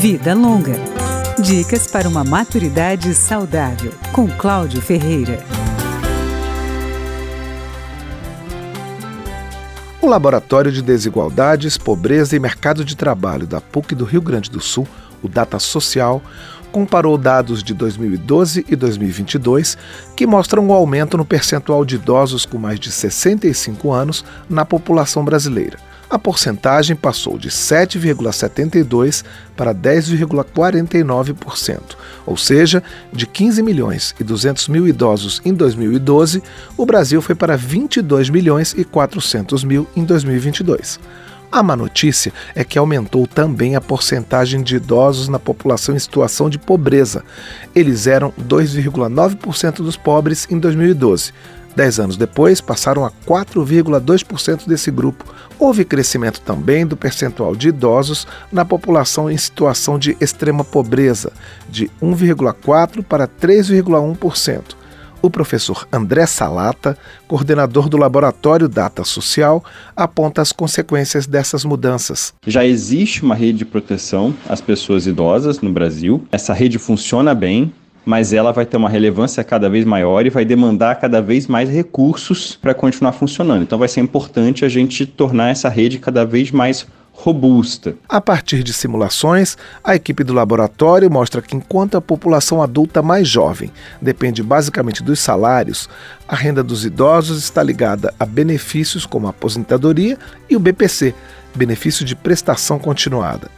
Vida Longa. Dicas para uma maturidade saudável, com Cláudio Ferreira. O Laboratório de Desigualdades, Pobreza e Mercado de Trabalho da PUC do Rio Grande do Sul, o Data Social, comparou dados de 2012 e 2022 que mostram um aumento no percentual de idosos com mais de 65 anos na população brasileira. A porcentagem passou de 7,72% para 10,49%, ou seja, de 15 milhões e 200 mil idosos em 2012, o Brasil foi para 22 milhões e 400 mil em 2022. A má notícia é que aumentou também a porcentagem de idosos na população em situação de pobreza. Eles eram 2,9% dos pobres em 2012. Dez anos depois, passaram a 4,2% desse grupo. Houve crescimento também do percentual de idosos na população em situação de extrema pobreza, de 1,4% para 3,1%. O professor André Salata, coordenador do Laboratório Data Social, aponta as consequências dessas mudanças. Já existe uma rede de proteção às pessoas idosas no Brasil. Essa rede funciona bem, mas ela vai ter uma relevância cada vez maior e vai demandar cada vez mais recursos para continuar funcionando. Então vai ser importante a gente tornar essa rede cada vez mais robusta. A partir de simulações, a equipe do laboratório mostra que enquanto a população adulta mais jovem depende basicamente dos salários, a renda dos idosos está ligada a benefícios como a aposentadoria e o BPC, benefício de prestação continuada.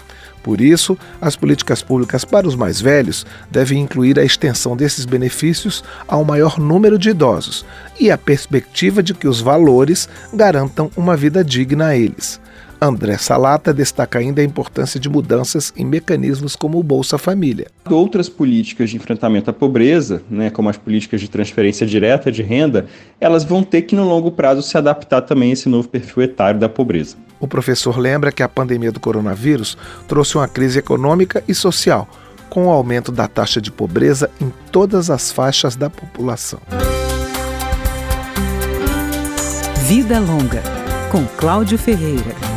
Por isso, as políticas públicas para os mais velhos devem incluir a extensão desses benefícios a um maior número de idosos e a perspectiva de que os valores garantam uma vida digna a eles. André Salata destaca ainda a importância de mudanças em mecanismos como o Bolsa Família. Outras políticas de enfrentamento à pobreza, né, como as políticas de transferência direta de renda, elas vão ter que no longo prazo se adaptar também a esse novo perfil etário da pobreza. O professor lembra que a pandemia do coronavírus trouxe uma crise econômica e social, com o aumento da taxa de pobreza em todas as faixas da população. Vida Longa, com Cláudio Ferreira.